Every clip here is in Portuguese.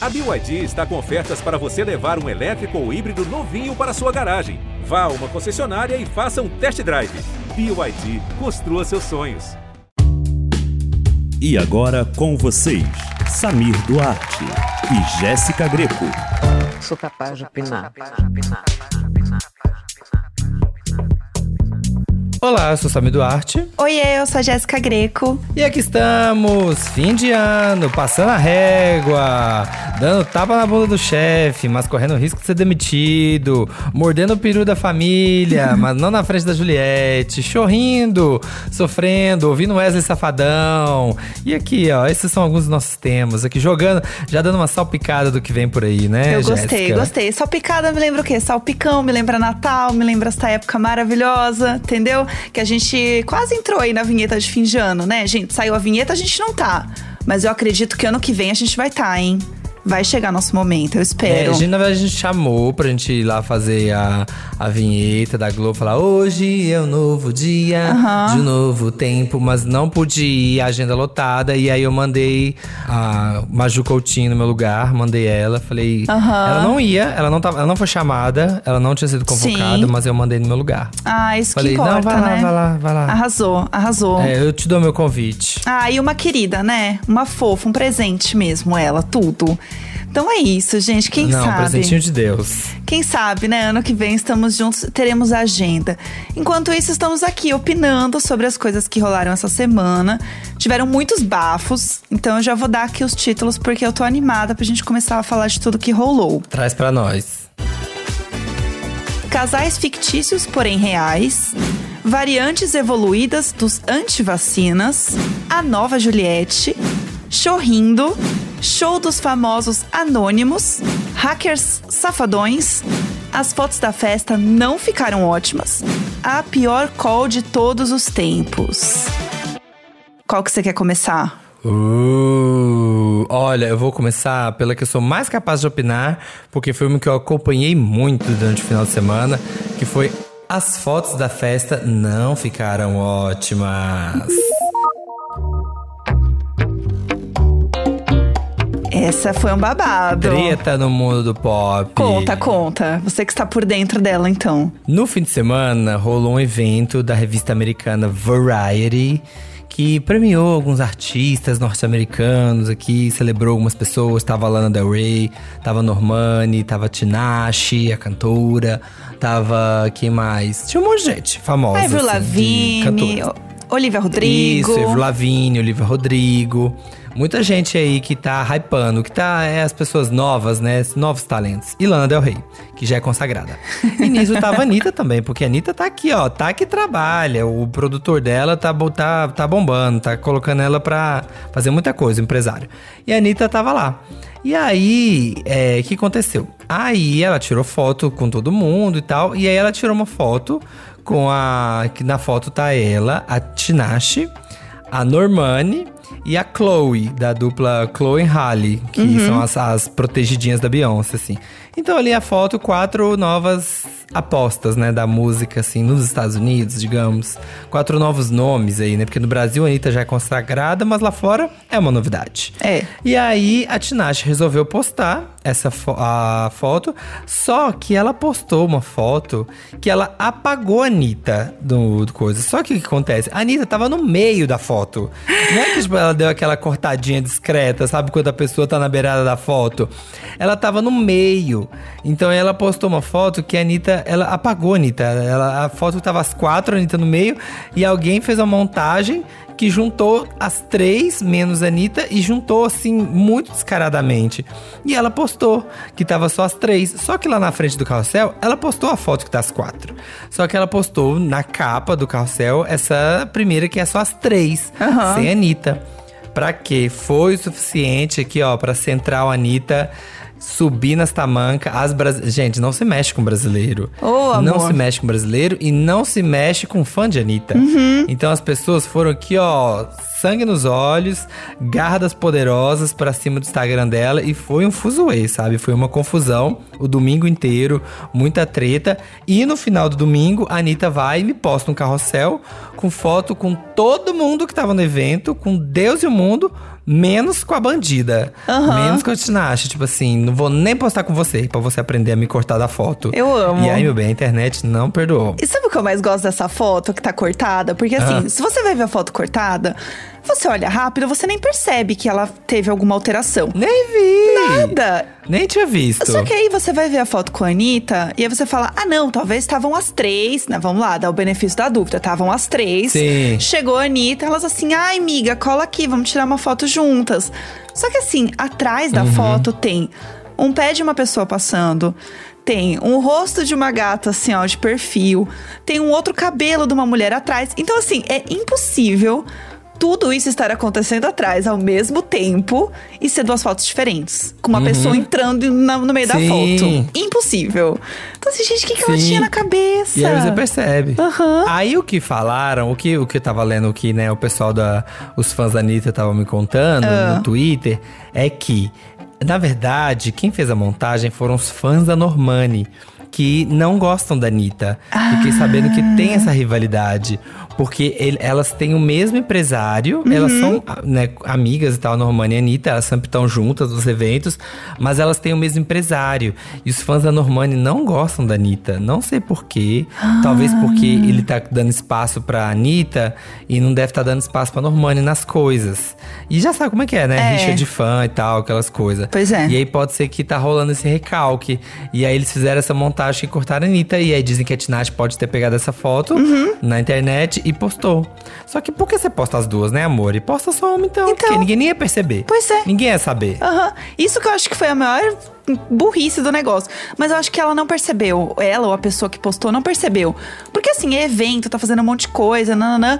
A BYD está com ofertas para você levar um elétrico ou híbrido novinho para sua garagem. Vá a uma concessionária e faça um test drive. BYD, construa seus sonhos. E agora com vocês, Samir Duarte e Jéssica Greco. Sou capaz de opinar. Olá, eu sou Samir Duarte. Oiê, eu sou a Jéssica Greco. E aqui estamos, fim de ano, passando a régua, dando tapa na bunda do chefe, mas correndo o risco de ser demitido, mordendo o peru da família, mas não na frente da Juliette, chorrindo, sofrendo, ouvindo Wesley Safadão. E aqui, ó, esses são alguns dos nossos temas. Aqui jogando, já dando uma salpicada do que vem por aí, né? Eu gostei, Jéssica? gostei. Salpicada me lembra o quê? Salpicão, me lembra Natal, me lembra esta época maravilhosa, entendeu? Que a gente quase entrou aí na vinheta de fim de ano, né, gente? Saiu a vinheta, a gente não tá. Mas eu acredito que ano que vem a gente vai estar, tá, hein? Vai chegar nosso momento, eu É, espero. a gente, na verdade, a gente chamou pra gente ir lá fazer a, a vinheta da Globo, falar hoje é um novo dia, Aham. de um novo tempo, mas não pude ir, a agenda lotada, e aí eu mandei a Maju Coutinho no meu lugar, mandei ela, falei, Aham. ela não ia, ela não, tava, ela não foi chamada, ela não tinha sido convocada, Sim. mas eu mandei no meu lugar. Ah, isso Falei, que não, importa, vai lá, né? vai lá, vai lá. Arrasou, arrasou. É, eu te dou meu convite. Ah, e uma querida, né? Uma fofa, um presente mesmo, ela, tudo. Então é isso, gente. Quem não, sabe? presentinho de Deus. Quem sabe, né? Ano que vem estamos juntos, teremos a agenda. Enquanto isso, estamos aqui opinando sobre as coisas que rolaram essa semana. Tiveram muitos bafos, então eu já vou dar aqui os títulos porque eu tô animada pra gente começar a falar de tudo que rolou. Traz pra nós. Casais fictícios, porém reais. Variantes evoluídas dos antivacinas. A nova Juliette. Chorrindo. Show dos famosos anônimos. Hackers safadões. As fotos da festa não ficaram ótimas. A pior call de todos os tempos. Qual que você quer começar? Uh, olha, eu vou começar pela que eu sou mais capaz de opinar, porque foi uma que eu acompanhei muito durante o final de semana, que foi as fotos da festa não ficaram ótimas. Essa foi um babado. Treta no mundo do pop. Conta, conta. Você que está por dentro dela, então. No fim de semana, rolou um evento da revista americana Variety que premiou alguns artistas norte-americanos aqui, celebrou algumas pessoas. Tava Lana Del Rey, tava Normani, tava Tinashe, a cantora, tava quem mais? Tinha um monte de gente famosa. Avril assim, Lavigne, Olivia Rodrigo. Isso, Lavigne, Olivia Rodrigo. Muita gente aí que tá hypando, que tá é as pessoas novas, né? Novos talentos. E Lana Del Rey, que já é consagrada. E nisso tava a Anitta também, porque a Anitta tá aqui, ó. Tá que trabalha. O produtor dela tá, tá, tá bombando, tá colocando ela pra fazer muita coisa, empresário. E a Anitta tava lá. E aí, é, o que aconteceu? Aí ela tirou foto com todo mundo e tal. E aí ela tirou uma foto com a. Que na foto tá ela, a Tinashe, a Normani e a Chloe, da dupla Chloe e Halle, que são as, as protegidinhas da Beyoncé, assim. Então ali a foto, quatro novas apostas, né, da música, assim, nos Estados Unidos, digamos. Quatro novos nomes aí, né? Porque no Brasil a Anitta já é consagrada, mas lá fora é uma novidade. É. E aí a Tinashe resolveu postar essa fo- a foto, só que ela postou uma foto que ela apagou a Anitta do, do coisa. Só que o que acontece? A Anitta tava no meio da foto. Não é que tipo, ela deu aquela cortadinha discreta, sabe? Quando a pessoa tá na beirada da foto. Ela tava no meio. Então ela postou uma foto que a Anitta, ela apagou a Anitta. Ela, a foto tava as quatro, a Anitta no meio, e alguém fez uma montagem que juntou as três menos a Anitta e juntou assim muito descaradamente. E ela postou que tava só as três. Só que lá na frente do carrossel, ela postou a foto que tá as quatro. Só que ela postou na capa do carrossel essa primeira que é só as três, Aham. sem a Anitta. Pra quê? Foi o suficiente aqui, ó, pra Central Anitta subir nas tamancas. As bras... Gente, não se mexe com brasileiro. Amor. Não se mexe com brasileiro e não se mexe com fã de Anitta. Então as pessoas foram aqui, ó, sangue nos olhos, garras poderosas pra cima do Instagram dela e foi um fuzuê, sabe? Foi uma confusão o domingo inteiro, muita treta. E no final do domingo, a Anitta vai e me posta um carrossel com foto com todo mundo que tava no evento, com Deus e o mundo, Menos com a bandida. Menos com a Tinashe. Tipo assim, não vou nem postar com você pra você aprender a me cortar da foto. Eu amo. E aí, meu bem, a internet não perdoou. E sabe o que eu mais gosto dessa foto que tá cortada? Porque assim, Ah. se você vai ver a foto cortada, você olha rápido, você nem percebe que ela teve alguma alteração. Nem vi! Nada. Nem tinha visto. Só que aí você vai ver a foto com a Anitta e aí você fala: ah, não, talvez estavam as três, né? Vamos lá, dá o benefício da dúvida. Estavam as três. Sim. Chegou a Anitta, elas assim: ai, amiga, cola aqui, vamos tirar uma foto juntas. Só que assim, atrás Uhum. da foto tem um pé de uma pessoa passando. Tem um rosto de uma gata, assim, ó, de perfil. Tem um outro cabelo de uma mulher atrás. Então, assim, é impossível tudo isso estar acontecendo atrás ao mesmo tempo e ser duas fotos diferentes. Com uma pessoa entrando na- no meio da Uhum. Sim. foto. Impossível. Então, assim, gente, o que, que ela tinha na cabeça? E aí você percebe. Aham. Aí o que falaram, o que, o que eu tava lendo que, né, o pessoal da. Os fãs da Anitta estavam me contando Ah. no Twitter, é que, na verdade, quem fez a montagem foram os fãs da Normani. Que não gostam da Anitta. Fiquei sabendo que tem essa rivalidade. Porque ele- elas têm o mesmo empresário, elas são né, amigas e tal, a Normani e a Anitta, elas sempre estão juntas nos eventos, mas elas têm o mesmo empresário. E os fãs da Normani não gostam da Anitta. Não sei porquê. Talvez porque ele tá dando espaço pra Anitta e não deve estar dando espaço pra Normani nas coisas. E já sabe como é que é, né? É. Rixa de fã e tal, aquelas coisas. Pois é. E aí pode ser que tá rolando esse recalque. E aí eles fizeram essa montagem e cortaram a Anitta. E aí dizem que a Tinashe pode ter pegado essa foto Uhum. na internet e postou. Só que por que você posta as duas, né, amor? E posta só uma então. Então. Porque ninguém nem ia perceber. Pois é. Ninguém ia saber. Aham. Isso que eu acho que foi a maior burrice do negócio. Mas eu acho que ela não percebeu. Ela ou a pessoa que postou não percebeu. Porque assim, é evento, tá fazendo um monte de coisa, nananã.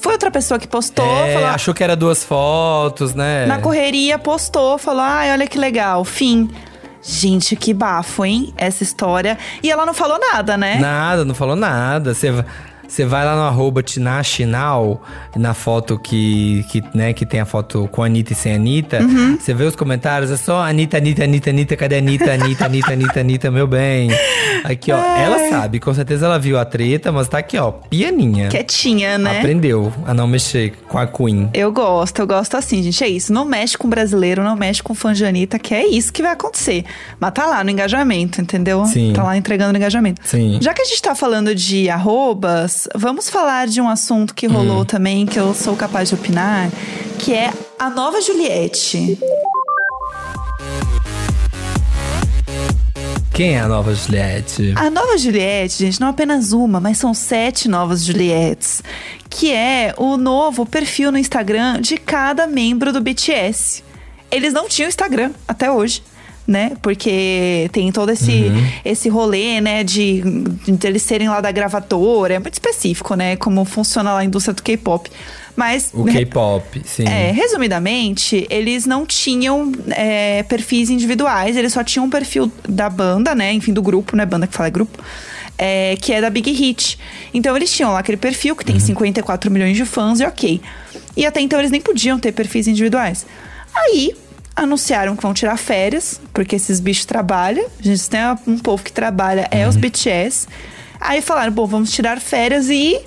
Foi outra pessoa que postou, É, falou. achou que era duas fotos, né? Na correria, postou, falou: ai, olha que legal, fim. Gente, que bafo, hein? Essa história. E ela não falou nada, né? Nada, não falou nada. Você você vai lá no arroba Tinashinal, na foto que, que, né, que tem a foto com a Anitta e sem a Anitta. Uhum. Você vê os comentários, é só Anitta, Anitta, Anitta, Anitta, cadê a Anitta, Anitta, Anitta, Anitta, Anitta, meu bem. Aqui, ó, ela sabe, com certeza ela viu a treta, mas tá aqui, ó, pianinha. Quietinha, né? Aprendeu a não mexer com a Queen. Eu gosto, eu gosto assim, gente. É isso. Não mexe com brasileiro, não mexe com fã de Anitta, que é isso que vai acontecer. Mas tá lá no engajamento, entendeu? Sim. Tá lá entregando no engajamento. Sim. Já que a gente tá falando de arrobas, vamos falar de um assunto que rolou também, que eu sou capaz de opinar, que é a nova Juliette. Quem é a nova Juliette? A nova Juliette, gente, não apenas uma, mas são sete novas Juliettes. Que é o novo perfil no Instagram de cada membro do BTS. Eles não tinham Instagram até hoje. Né? Porque tem todo esse, esse rolê, né? De, de eles serem lá da gravadora. É muito específico, né? Como funciona lá a indústria do K-pop. Mas. O K-pop, sim. É, resumidamente, eles não tinham é, perfis individuais, eles só tinham um perfil da banda, né? Enfim, do grupo, né? Banda que fala é grupo. é, que é da Big Hit. Então eles tinham lá aquele perfil que tem 54 milhões de fãs e ok. E até então eles nem podiam ter perfis individuais. Aí anunciaram que vão tirar férias, porque esses bichos trabalham. A gente tem um povo que trabalha, é os BTS. Aí falaram, bom, vamos tirar férias e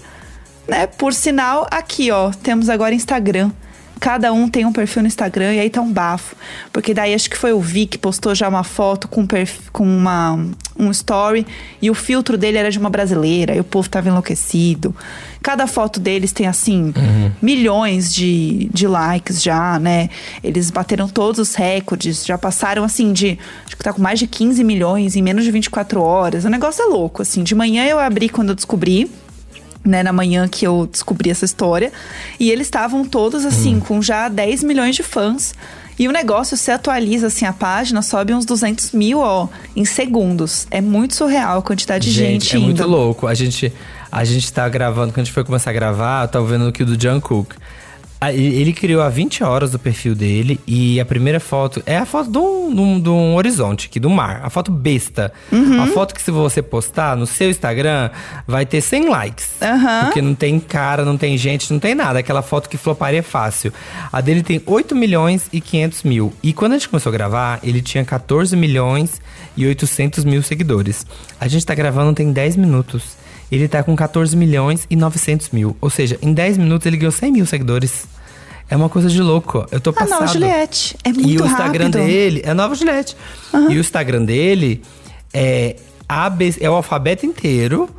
né? Por sinal, aqui, ó, temos agora Instagram. Cada um tem um perfil no Instagram e aí tá um bafo. Porque daí acho que foi o Vi que postou já uma foto com, com uma, um story e o filtro dele era de uma brasileira e o povo tava enlouquecido. Cada foto deles tem, assim, milhões de, de likes já, né? Eles bateram todos os recordes, já passaram, assim, de. Acho que tá com mais de 15 milhões em menos de 24 horas. O negócio é louco, assim. De manhã eu abri quando eu descobri né, na manhã que eu descobri essa história. E eles estavam todos, assim, com já 10 milhões de fãs. E o negócio, se atualiza, assim, a página, sobe uns 200 mil, ó, em segundos. É muito surreal a quantidade de gente, é indo. muito louco. A gente, a gente tá gravando, quando a gente foi começar a gravar, eu tava vendo aqui do Jungkook. Ele criou há 20 horas o perfil dele e a primeira foto é a foto de um, de um- horizonte aqui, do mar. A foto besta. Uhum. A foto que se você postar no seu Instagram vai ter 100 likes. Aham. Porque não tem cara, não tem gente, não tem nada. Aquela foto que floparia fácil. A dele tem 8 milhões e 500 mil. E quando a gente começou a gravar, ele tinha 14 milhões e 800 mil seguidores. A gente tá gravando tem 10 minutos. Ele tá com 14 milhões e 900 mil. Ou seja, em 10 minutos ele ganhou 100 mil seguidores. É uma coisa de louco. Eu tô A passado. nova Juliette. É muito E o Instagram rápido. dele é a nova Juliette. E o Instagram dele é, AB, é o alfabeto inteiro,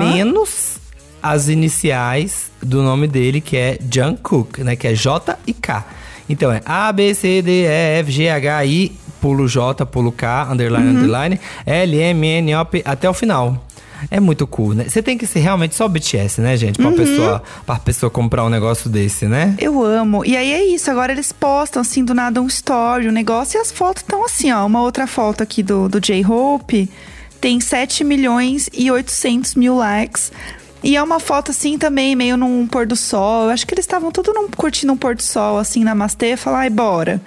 menos as iniciais do nome dele, que é Jungkook, né? Que é J e K. Então é A, B, C, D, E, F, G, H, I, pulo J, pulo K, underline, Uhum. underline, L, M, N, O, P, até o final. É muito cool, né? Você tem que ser realmente só BTS, né, gente? Uhum. Pra, pessoa, pra pessoa comprar um negócio desse, né? Eu amo. E aí é isso, agora eles postam assim do nada um story, um negócio, e as fotos estão assim, ó. Uma outra foto aqui do, do J-Hope tem 7 milhões e 800 mil likes. E é uma foto assim também, meio num pôr do sol. Eu acho que eles estavam tudo num, curtindo um pôr do sol, assim, na Namastê, falar, ai, bora.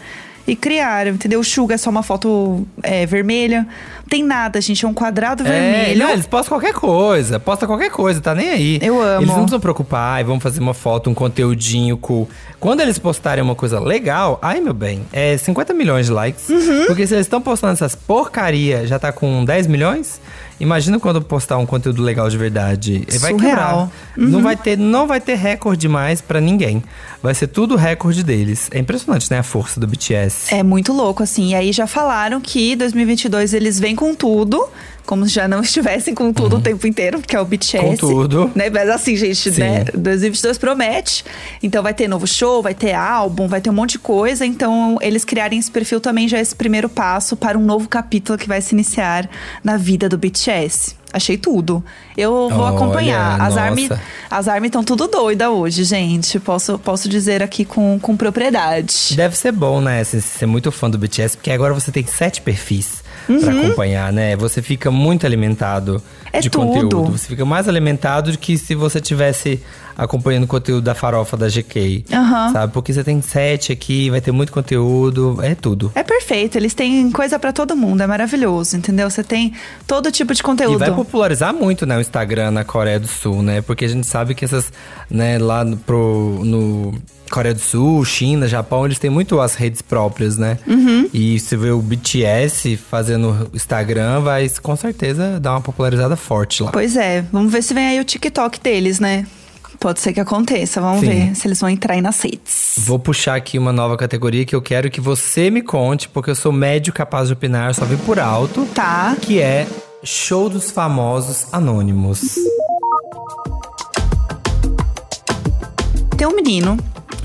E criaram, entendeu? O Suga é só uma foto é, vermelha. Não tem nada, gente, é um quadrado É, vermelho. não, eles postam qualquer coisa, posta qualquer coisa, tá nem aí. Eu amo. Eles não precisam preocupar, ai, vamos fazer uma foto, um conteúdinho cool. Quando eles postarem uma coisa legal, ai meu bem, é 50 milhões de likes. Uhum. Porque se eles estão postando essas porcaria, já tá com 10 milhões, imagina quando postar um conteúdo legal de verdade. Vai Surreal. quebrar. Não vai ter, não vai ter recorde mais pra ninguém. Vai ser tudo recorde deles. É impressionante, né, a força do BTS. É muito louco, assim. E aí já falaram que 2022 eles vêm com tudo. Como se já não estivessem com tudo o tempo inteiro, porque é o BTS. Com tudo. Né? Mas assim, gente, Sim. né? 2022 promete. Então vai ter novo show, vai ter álbum, vai ter um monte de coisa. Então eles criarem esse perfil também já é esse primeiro passo para um novo capítulo que vai se iniciar na vida do BTS. Achei tudo. Eu vou Olha, acompanhar. As Army nossa. as Army estão tudo doida hoje, gente. Posso, posso dizer aqui com, com propriedade. Deve ser bom, né? Ser muito fã do BTS, porque agora você tem sete perfis pra acompanhar, né? Você fica muito alimentado Uhum. É de tudo. conteúdo. Você fica mais alimentado do que se você tivesse acompanhando o conteúdo da farofa da GK. Aham. Sabe? Porque você tem sete aqui, vai ter muito conteúdo, é tudo. É perfeito, eles têm coisa pra todo mundo, é maravilhoso, entendeu? Você tem todo tipo de E conteúdo. vai popularizar muito, né, o Instagram na Coreia do Sul, né? Porque a gente sabe que essas, né, lá no, pro, no Coreia do Sul, China, Japão, eles têm muito as redes próprias, né? Uhum. E se vê o BTS fazendo Instagram, vai com certeza dar uma popularizada forte lá. Pois é, vamos ver se vem aí o TikTok deles, né? Pode ser que aconteça, vamos Sim. ver se eles vão entrar aí nas redes. Vou puxar aqui uma nova categoria que eu quero que você me conte, porque eu sou médio capaz de opinar, só vi por alto. Tá. Que é Show dos Famosos Anônimos. Tem um menino,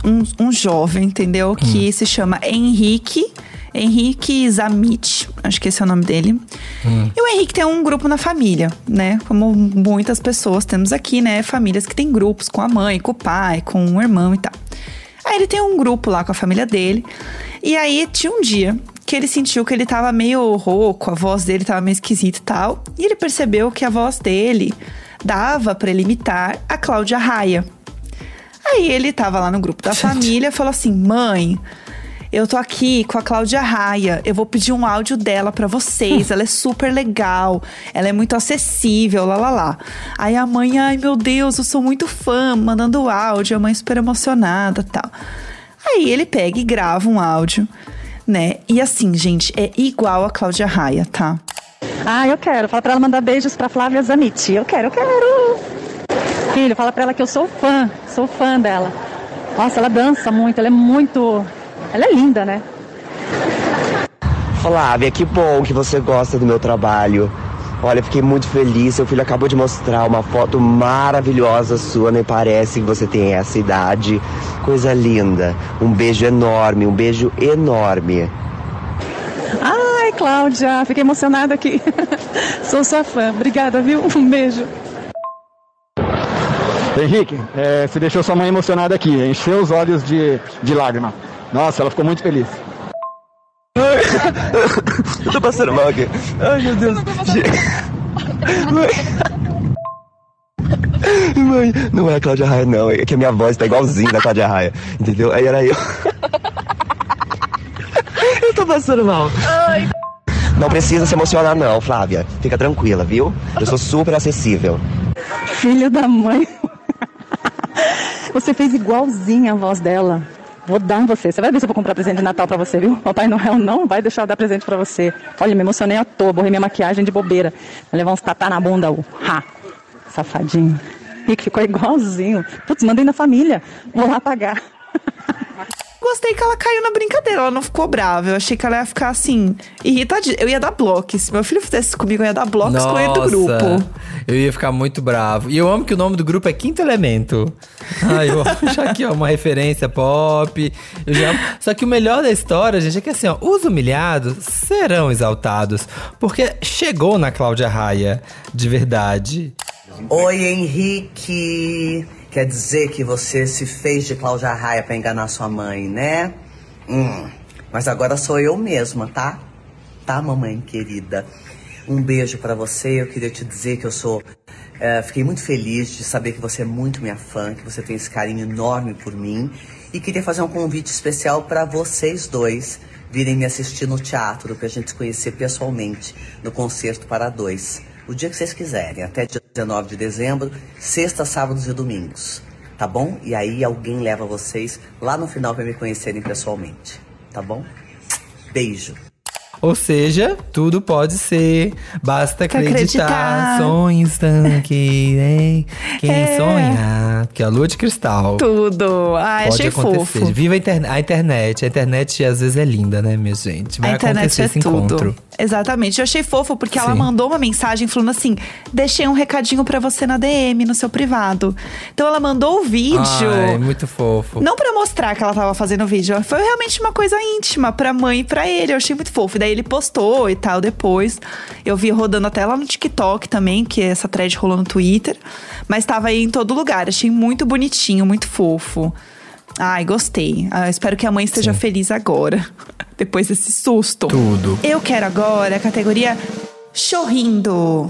um, um jovem, entendeu? Hum. Que se chama Henrique. Henrique Zamit, acho que esse é o nome dele. Hum. E o Henrique tem um grupo na família, né? Como muitas pessoas temos aqui, né? Famílias que têm grupos com a mãe, com o pai, com o irmão e tal. Aí ele tem um grupo lá com a família dele. E aí tinha um dia que ele sentiu que ele tava meio rouco, a voz dele tava meio esquisita e tal. E ele percebeu que a voz dele dava pra ele imitar a Cláudia Raia. Aí ele tava lá no grupo da família e falou assim: mãe. Eu tô aqui com a Cláudia Raia. Eu vou pedir um áudio dela pra vocês. Ela é super legal. Ela é muito acessível, lá lá lá. Aí a mãe, ai meu Deus, eu sou muito fã, mandando áudio. A mãe super emocionada tal. Aí ele pega e grava um áudio, né? E assim, gente, é igual a Cláudia Raia, tá? Ah, eu quero. Fala pra ela mandar beijos pra Flávia Zaniti. Eu quero, eu quero. Filho, fala pra ela que eu sou fã. Sou fã dela. Nossa, ela dança muito. Ela é muito. Ela é linda, né? Flávia, que bom que você gosta do meu trabalho. Olha, fiquei muito feliz. Seu filho acabou de mostrar uma foto maravilhosa sua. Nem parece que você tem essa idade. Coisa linda. Um beijo enorme, um beijo enorme. Ai, Cláudia, fiquei emocionada aqui. sou sua fã. Obrigada, viu? Um beijo. Henrique, é, você deixou sua mãe emocionada aqui, encheu os olhos de, de lágrima. Nossa, ela ficou muito feliz. Eu tô passando mal aqui. Ai, meu Deus. Mãe. Mãe, não é a Cláudia Raia, não. É que a minha voz tá igualzinha da Cláudia Raia. Entendeu? Aí era eu. Eu tô passando mal. Não precisa se emocionar, não, Flávia. Fica tranquila, viu? Eu sou super acessível. Filho da mãe. Você fez igualzinha a voz dela. Vou dar em você. Você vai ver se eu vou comprar presente de Natal pra você, viu? Papai Noel não vai deixar eu dar presente pra você. Olha, me emocionei à toa, borrei minha maquiagem de bobeira. Vai levar uns tatá na bunda, o ha. Safadinho. Rick ficou igualzinho. Putz, mandei na família. Vou lá pagar. Gostei que ela caiu na brincadeira, ela não ficou brava. Eu achei que ela ia ficar assim, irritadinha. Eu ia dar bloco. Se meu filho fizesse isso comigo, eu ia dar bloco excluir do grupo. Eu ia ficar muito bravo. E eu amo que o nome do grupo é Quinto Elemento. Ai, eu amo já aqui, ó, uma referência pop. Eu já amo. Só que o melhor da história, gente, é que assim, ó, os humilhados serão exaltados. Porque chegou na Cláudia Raia, de verdade. Oi, Henrique. Quer dizer que você se fez de Cláudia Raia pra enganar sua mãe, né? Hum, mas agora sou eu mesma, tá? Tá, mamãe querida? Um beijo pra você. Eu queria te dizer que eu sou. eh, fiquei muito feliz de saber que você é muito minha fã, que você tem esse carinho enorme por mim. E queria fazer um convite especial pra vocês dois virem me assistir no teatro, pra gente se conhecer pessoalmente no concerto para dois. O dia que vocês quiserem, até dia 19 de dezembro, sexta, sábados e domingos. Tá bom? E aí alguém leva vocês lá no final pra me conhecerem pessoalmente. Tá bom? Beijo. Ou seja, tudo pode ser. Basta acreditar. Acreditar. Sonhos aqui, hein? Quem É. sonha, que é a lua de cristal. Tudo. Ai, Pode achei acontecer. fofo. Viva a, interne- a internet. A internet às vezes é linda, né, minha gente? Vai a internet acontecer é esse tudo. encontro. Exatamente. Eu achei fofo porque ela Sim. mandou uma mensagem falando assim: deixei um recadinho pra você na DM, no seu privado. Então ela mandou o vídeo. Ai, muito fofo. Não pra mostrar que ela tava fazendo o vídeo, foi realmente uma coisa íntima pra mãe e pra ele. Eu achei muito fofo. Daí ele postou e tal depois. Eu vi rodando até lá no TikTok também, que essa thread rolou no Twitter. Mas tava aí em todo lugar. Achei muito bonitinho, muito fofo. Ai, gostei. Ah, espero que a mãe esteja Sim. feliz agora. depois desse susto. Tudo. Eu quero agora a categoria Chorrindo.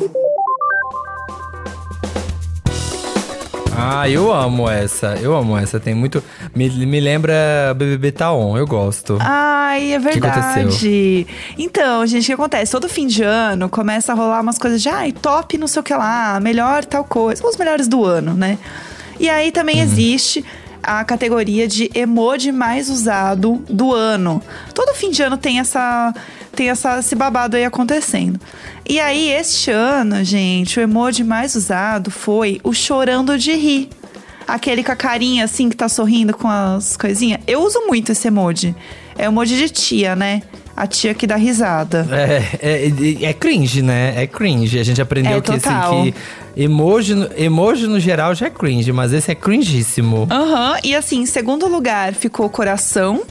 Ah, eu amo essa. Eu amo essa. Tem muito. Me, me lembra BBB Taon. Eu gosto. Ai, é que verdade. então, gente, o que acontece? Todo fim de ano começa a rolar umas coisas de ai, top não sei o que lá, melhor tal coisa. Os melhores do ano, né? E aí Uhum. também existe a categoria de emoji mais usado do ano. Todo fim de ano tem essa tem essa, esse babado aí acontecendo. E aí, este ano, gente, o emoji mais usado foi o chorando de rir. Aquele com a carinha assim que tá sorrindo com as coisinhas. Eu uso muito esse emoji. É o emoji de tia, né? A tia que dá risada. É, é, é cringe, né? É cringe. A gente aprendeu É, que, assim, que emoji, no- emoji no geral já é cringe, mas esse é cringíssimo. Aham, e assim, em segundo lugar ficou coração.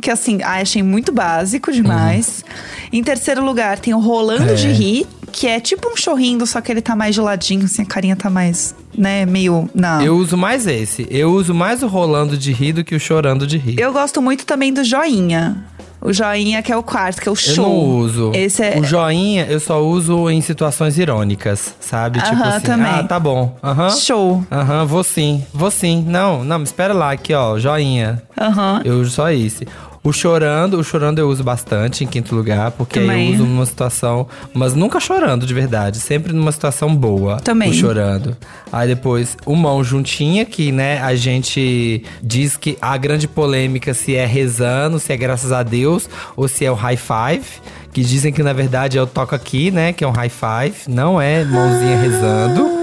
Que assim, ai, achei muito básico demais. Em terceiro lugar tem o rolando Uhum. É. de rir, que é tipo um chorrindo, só que ele tá mais geladinho, assim, a carinha tá mais, né, meio na. Eu uso mais esse. Eu uso mais o rolando de rir do que o chorando de rir. Eu gosto muito também do joinha. O joinha que é o quarto, que é o Eu show. não uso. Esse é. O joinha eu só uso em situações irônicas, sabe? tipo assim, também. ah, tá bom. Aham. Show. Aham, vou sim. Vou sim. Não, não, espera lá, aqui, ó, joinha. Aham. Eu uso só esse. O chorando, o chorando eu uso bastante em quinto lugar, porque Também. eu uso numa situação, mas nunca chorando de verdade, sempre numa situação boa. Também. O chorando. Aí depois o mão juntinha, que né, a gente diz que a grande polêmica se é rezando, se é graças a Deus ou se é o high five, que dizem que na verdade é o toca aqui, né, que é um high five, não é mãozinha rezando.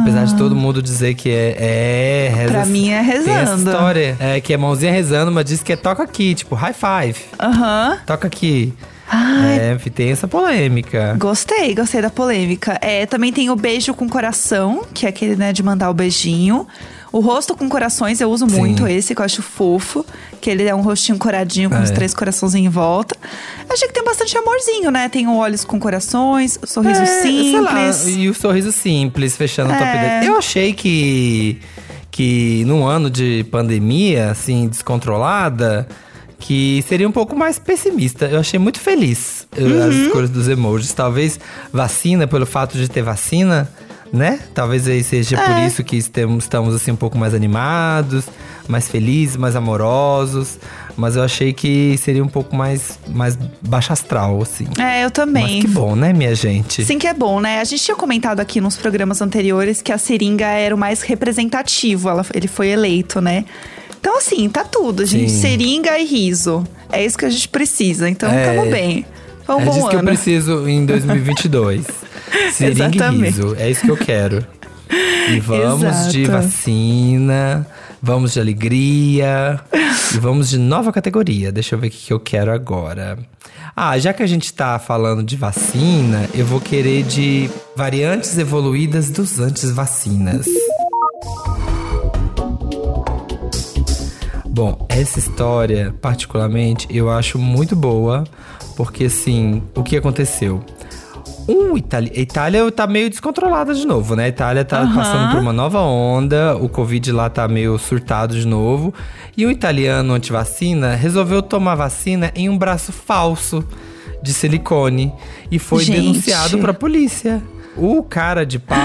Apesar de todo mundo dizer que é, é reza. Pra mim é Tem essa rezando. história. É que é mãozinha rezando, mas diz que é toca aqui, tipo high five. Aham. Toca aqui. Ai, É, tem essa polêmica. Gostei, gostei da polêmica. É, também tem o beijo com coração, que é aquele, né, de mandar o beijinho. O rosto com corações, eu uso Sim. muito esse, que eu acho fofo. Que ele é um rostinho coradinho com É. os três coraçãozinhos em volta. Achei que tem bastante amorzinho, né? Tem olhos com corações, sorriso É, simples. e o sorriso simples, fechando o top É. 10. Eu achei que, que num ano de pandemia, assim, descontrolada, que seria um pouco mais pessimista. Eu achei muito feliz Uhum. as escolhas dos emojis. Talvez vacina, pelo fato de ter vacina, né? Talvez aí seja por É. isso que estamos, estamos assim um pouco mais animados, mais felizes, mais amorosos. Mas eu achei que seria um pouco mais, mais baixo astral, assim. É, eu também. Mas que bom, né, minha gente? Sim que é bom, né? A gente tinha comentado aqui nos programas anteriores que a seringa era o mais representativo. Ela, ele foi eleito, né? Então, assim, tá tudo, gente. Sim. Seringa e riso. É isso que a gente precisa. Então, É. tamo bem. Foi um é bom disso que eu preciso em 2022. Seringa e riso. É isso que eu quero. E vamos de Exato. vacina, vamos de alegria e vamos de nova categoria. Deixa eu ver o que que eu quero agora. Ah, já que a gente tá falando de vacina, eu vou querer de variantes evoluídas dos antes vacinas. Bom, essa história, particularmente, eu acho muito boa, porque assim, o que aconteceu? Um Itali a Itália tá meio descontrolada de novo, né? A Itália tá Aham. passando por uma nova onda, o Covid lá tá meio surtado de novo. E um italiano antivacina resolveu tomar vacina em um braço falso de silicone e foi Gente. denunciado pra polícia. O cara de pau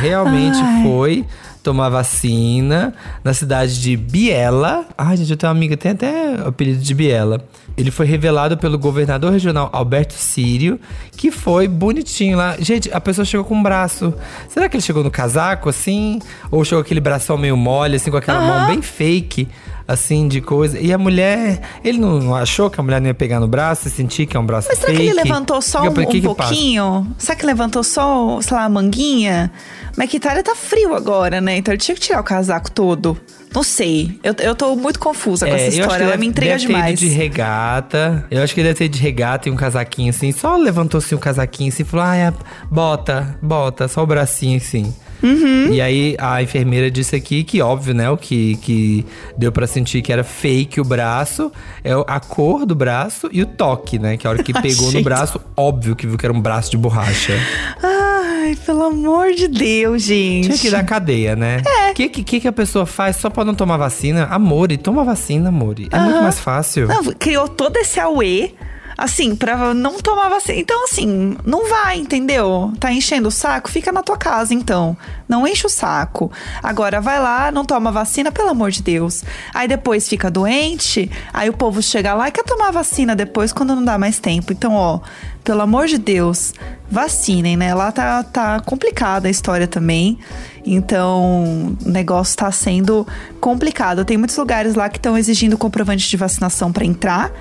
realmente Ai. foi tomar vacina na cidade de Biella. Ai, gente, eu tenho uma amiga, tem até o apelido de Biella. Ele foi revelado pelo governador regional Alberto Sírio, que foi bonitinho lá. Gente, a pessoa chegou com um braço. Será que ele chegou no casaco, assim? Ou chegou aquele bração meio mole, assim, com aquela mão bem fake, assim, de coisa? E a mulher, ele não, achou que a mulher não ia pegar no braço e sentir que é um braço Mas será fake? que ele levantou só um, que um que pouquinho? Será que levantou só, sei lá, a manguinha? Mas que Itália tá frio agora, né? Então ele tinha que tirar o casaco todo. Não sei. Eu, eu tô muito confusa com É, essa história. Ela deve- me intriga deve ter ido demais. de regata. Eu acho que deve ter de regata e um casaquinho assim. Só levantou assim o casaquinho assim e falou: ah, é, bota, bota, só o bracinho assim. Uhum. E aí a enfermeira disse aqui que, óbvio, né? O que, que deu pra sentir que era fake o braço é a cor do braço e o toque, né? Que a hora que pegou no braço, óbvio que viu que era um braço de borracha. Ai, pelo amor de Deus, gente. Tinha que dar cadeia, né? O que, que, que a pessoa faz só pra não tomar vacina? Amore, toma vacina, amore. É muito Aham. mais fácil. Não, criou todo esse auê, assim, pra não tomar vacina. Então, assim, não vai, entendeu? Tá enchendo o saco? Fica na tua casa, então. Não enche o saco. Agora, vai lá, não toma vacina, pelo amor de Deus. Aí depois fica doente, aí o povo chega lá e quer tomar vacina depois quando não dá mais tempo. Então, ó, pelo amor de Deus, vacinem, né? Lá tá, tá complicada a história também. Então, o negócio tá sendo complicado. Tem muitos lugares lá que estão exigindo comprovante de vacinação pra entrar.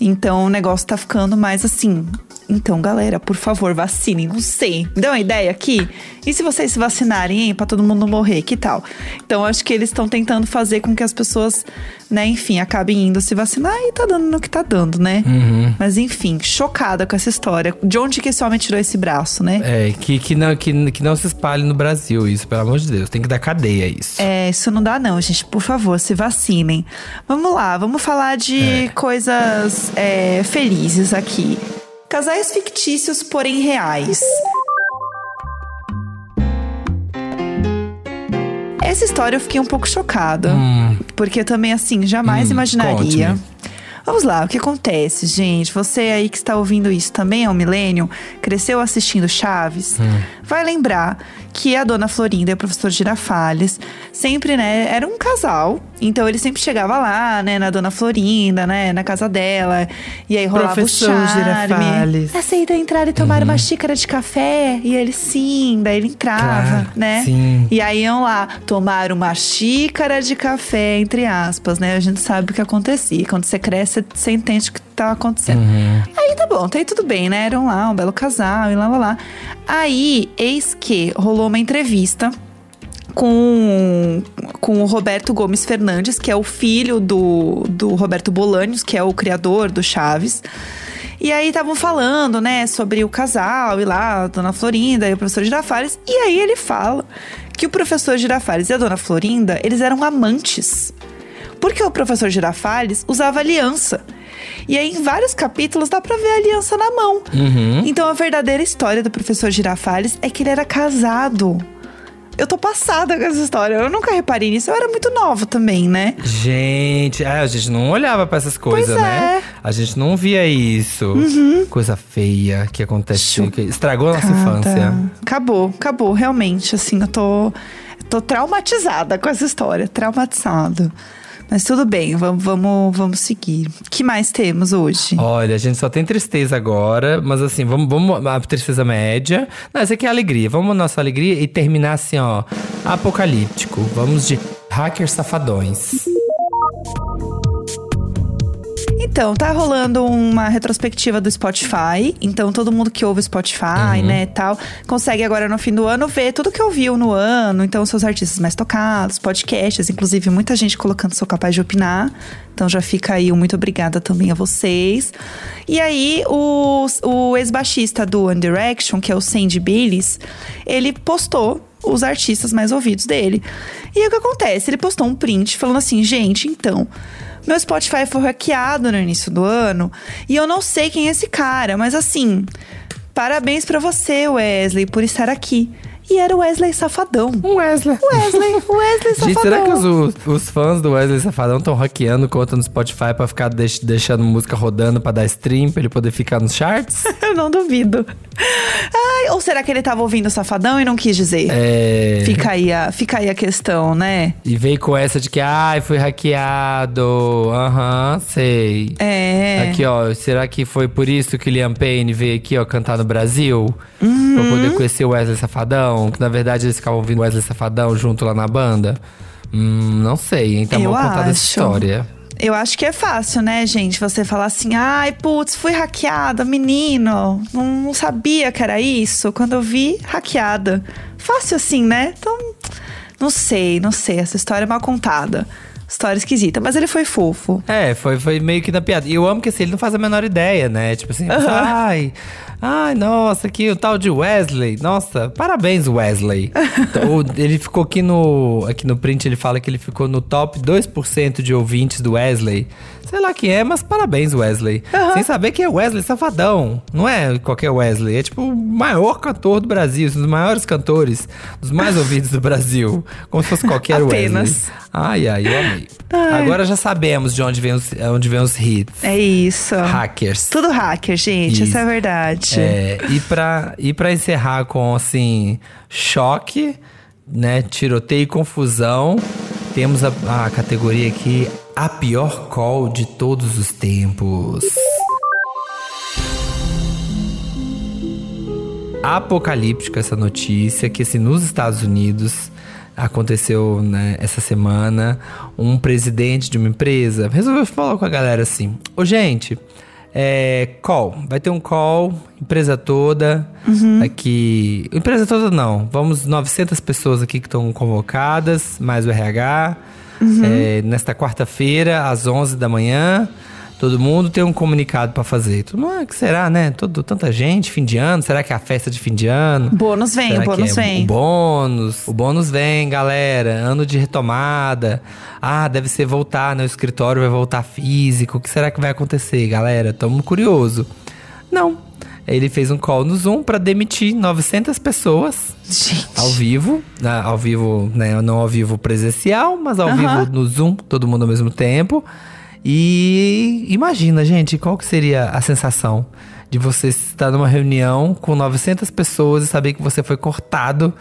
Então, o negócio tá ficando mais assim. Então, galera, por favor, vacinem. Não sei. Me dá uma ideia aqui? E se vocês se vacinarem, hein? Pra todo mundo morrer, que tal? Então, acho que eles estão tentando fazer com que as pessoas, né, enfim, acabem indo se vacinar e tá dando no que tá dando, né? Uhum. Mas, enfim, chocada com essa história. De onde que esse homem tirou esse braço, né? É, que, que, não, que, que não se espalhe no Brasil, isso, pelo amor de Deus. Tem que dar cadeia isso. É, isso não dá não, gente. Por favor, se vacinem. Vamos lá, vamos falar de coisas é, felizes aqui. Casais fictícios, porém reais. Essa história eu fiquei um pouco chocada. Porque também, assim, jamais Hum, imaginaria. conte-me. Vamos lá, o que acontece, gente? Você aí que está ouvindo isso também é um milênio, cresceu assistindo Chaves, vai lembrar que a dona Florinda e o professor Girafales sempre, né, era um casal. Então ele sempre chegava lá, né, na dona Florinda, né, na casa dela. E aí rolava Professor o charme. Girafales. Aceita entrar e tomar uma xícara de café? E ele sim, daí ele entrava, Claro, né? sim. E aí iam lá tomar uma xícara de café, entre aspas, né? A gente sabe o que acontecia. Quando você cresce, você entende que tá acontecendo. Aí tá bom, tá aí tudo bem, né? Eram lá um belo casal e lá, lá, lá. Aí, eis que rolou uma entrevista com, com o Roberto Gomes Fernandes, que é o filho do, do Roberto Bolanios, que é o criador do Chaves. E aí estavam falando, né, sobre o casal e lá, a dona Florinda e o professor Girafales. E aí ele fala que o professor Girafales e a dona Florinda, eles eram amantes. Porque o professor Girafales usava aliança. E aí, em vários capítulos, dá pra ver a aliança na mão. Uhum. Então, a verdadeira história do professor Girafales é que ele era casado. Eu tô passada com essa história. Eu nunca reparei nisso. Eu era muito nova também, né? Gente, é, a gente não olhava pra essas coisas, né? é. Uhum. A gente não via isso. Coisa feia que aconteceu, que estragou a nossa infância. Acabou, acabou. Realmente, assim, eu tô, tô traumatizada com essa história. Traumatizada. Mas tudo bem, vamos, vamos, vamos seguir. Que mais temos hoje? Olha, a gente só tem tristeza agora, mas assim, vamos, vamos a tristeza média. Não, essa aqui é alegria. Vamos a nossa alegria e terminar assim, ó, apocalíptico. Vamos de hackers safadões. Então, tá rolando uma retrospectiva do Spotify. Então, todo mundo que ouve Spotify, né, tal, consegue agora no fim do ano ver tudo que ouviu no ano. Então, seus artistas mais tocados, podcasts, inclusive muita gente colocando seu capaz de opinar. Então, já fica aí um muito obrigada também a vocês. E aí, o, o ex-baixista do One Direction, que é o Sandy Billis, ele postou os artistas mais ouvidos dele. E aí, o que acontece? Ele postou um print falando assim, gente, então... Meu Spotify foi hackeado no início do ano e eu não sei quem é esse cara, mas assim, parabéns pra você, Wesley, por estar aqui. E era o Wesley Safadão. Um Wesley. Wesley, o Wesley Safadão. Gente, será que os, os fãs do Wesley Safadão estão hackeando conta no Spotify pra ficar deix- deixando música rodando pra dar stream, pra ele poder ficar nos charts? Eu não duvido. Ai, ou será que ele tava ouvindo o Safadão e não quis dizer? É. Fica aí, a, fica aí a questão, né? E veio com essa de que, ai, foi hackeado. Aham, sei. É. Aqui, ó, será que foi por isso que Liam Payne veio aqui, ó, cantar no Brasil? Uhum. Pra poder conhecer o Wesley Safadão? Que na verdade eles ficavam ouvindo Wesley Safadão junto lá na banda? Hum, não sei, hein? Tá Eu mal contada essa acho. história. Eu acho que é fácil, né, gente? Você falar assim, ai, putz, fui hackeada, menino. Não, não sabia que era isso. Quando eu vi, hackeada. Fácil assim, né? Então, não sei, não sei. Essa história é mal contada. História esquisita. Mas ele foi fofo. É, foi, foi meio que na piada. E eu amo que assim, ele não faz a menor ideia, né? Tipo assim, Aham. ai, ai, nossa, aqui o tal de Wesley. Nossa, parabéns, Wesley. O- ele ficou aqui no, aqui no print, ele fala que ele ficou no top 2% de ouvintes do Wesley. Sei lá quem é, mas parabéns, Wesley. Sem saber que é Wesley Safadão. Não é qualquer Wesley. É tipo o maior cantor do Brasil, um dos maiores cantores, dos mais ouvidos do Brasil. Como se fosse qualquer Apenas. Wesley. Ai, ai, eu amei. Agora já sabemos de onde vem os, onde vem os hits. É isso. Hackers. Tudo hacker, gente. Isso. Essa é a verdade. É, e, pra, e pra encerrar com, assim, choque, né? Tiroteio e confusão, temos a, a categoria aqui, a pior call de todos os tempos. Apocalíptica essa notícia, que assim, nos Estados Unidos aconteceu né, essa semana, um presidente de uma empresa resolveu falar com a galera assim, ô gente, é, call, vai ter um call, empresa toda, aqui, empresa toda não, vamos 900 pessoas aqui que estão convocadas, mais o RH, é, nesta quarta-feira, às 11 da manhã, todo mundo tem um comunicado pra fazer. Todo mundo, ah, que será, né? Todo, tanta gente, fim de ano, será que é a festa de fim de ano? Bônus vem, Será o bônus é vem. O bônus. O bônus vem, galera. Ano de retomada. Ah, deve ser voltar, né? O escritório vai voltar físico. O que será que vai acontecer, galera? Tamo curioso. Não. Ele fez um call no Zoom pra demitir 900 pessoas Gente. ao vivo, né, ao vivo, né, não ao vivo presencial, mas ao vivo no Zoom, todo mundo ao mesmo tempo. E imagina, gente, qual que seria a sensação de você estar numa reunião com 900 pessoas e saber que você foi cortado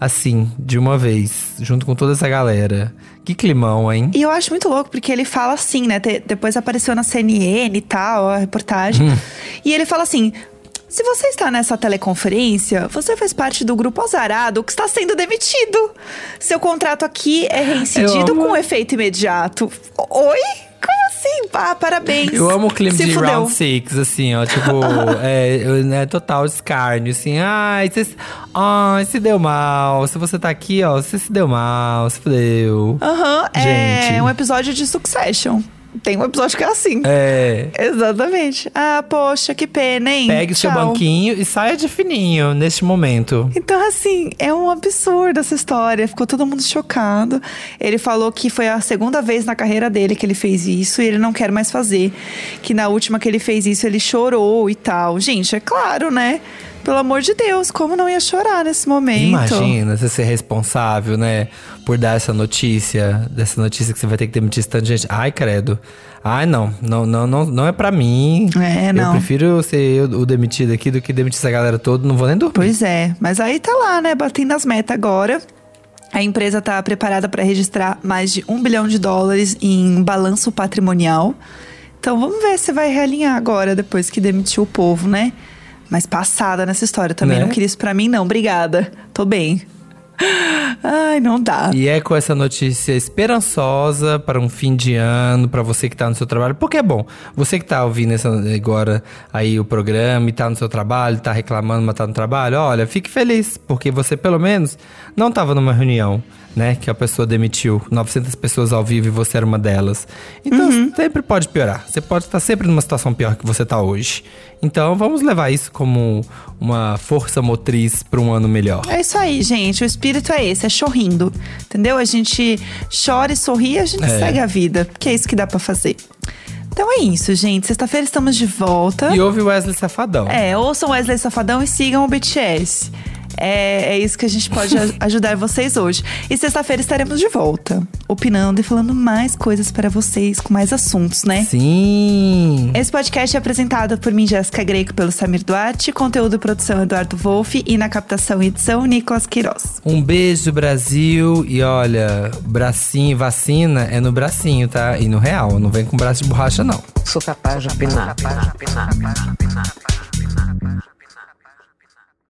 assim, de uma vez, junto com toda essa galera. Que climão, hein? E eu acho muito louco, porque ele fala assim, né? te- depois apareceu na CNN e tal, a reportagem. Hum. E ele fala assim. Se você está nessa teleconferência, você faz parte do grupo azarado que está sendo demitido. Seu contrato aqui é reincidido com efeito imediato. Oi? Como assim? Ah, parabéns. Eu amo o clima Se de fudeu. Round Six, assim, ó. Tipo, é, né, total escárnio, assim. Ai, você, ai, se deu mal. Se você tá aqui, ó, você se deu mal, se fudeu. Aham, é Gente. um episódio de Succession. Tem um episódio que é assim. É. Exatamente. Ah, poxa, que pena, hein? Pegue o seu Tchau. banquinho e saia de fininho neste momento. Então, assim, é um absurdo essa história. Ficou todo mundo chocado. Ele falou que foi a segunda vez na carreira dele que ele fez isso e ele não quer mais fazer. Que na última que ele fez isso, ele chorou e tal. Gente, é claro, né? Pelo amor de Deus, como não ia chorar nesse momento? Imagina você ser responsável, né? Por dar essa notícia, dessa notícia que você vai ter que demitir esse tanto de gente. Ai, credo. Ai, não. Não, não, não, não é pra mim. É, Eu não. prefiro ser eu o demitido aqui do que demitir essa galera toda. Não vou nem dormir. Pois é, mas aí tá lá, né? Batendo as metas agora. A empresa tá preparada para registrar mais de um bilhão de dólares em balanço patrimonial. Então vamos ver se vai realinhar agora, depois que demitiu o povo, né? Mas passada nessa história. Também Né? não queria isso pra mim, não. Obrigada. Tô bem. Ai, não dá. E é com essa notícia esperançosa para um fim de ano, para você que tá no seu trabalho. Porque é bom, você que tá ouvindo essa, agora aí o programa e tá no seu trabalho, tá reclamando, mas tá no trabalho, olha, fique feliz, porque você pelo menos não tava numa reunião, né, que a pessoa demitiu 900 pessoas ao vivo e você era uma delas. Então sempre pode piorar. Você pode estar sempre numa situação pior que você tá hoje. Então vamos levar isso como uma força motriz para um ano melhor. É isso aí, gente. O espírito é esse, é sorrindo. Entendeu? A gente chora e sorri e a gente É. segue a vida. Porque é isso que dá pra fazer. Então é isso, gente. Sexta-feira estamos de volta. E houve Wesley Safadão. É, ouçam Wesley Safadão e sigam o BTS. É, é isso que a gente pode aj- ajudar vocês hoje. E sexta-feira estaremos de volta, opinando e falando mais coisas para vocês, com mais assuntos, né? Sim. Esse podcast é apresentado por mim, Jéssica Greco, pelo Samir Duarte, conteúdo e produção Eduardo Wolff e na captação e edição Nicolas Queiroz. Um beijo, Brasil. E olha, bracinho, vacina é no bracinho, tá? E no real. Não vem com braço de borracha, não. Sou capaz de opinar.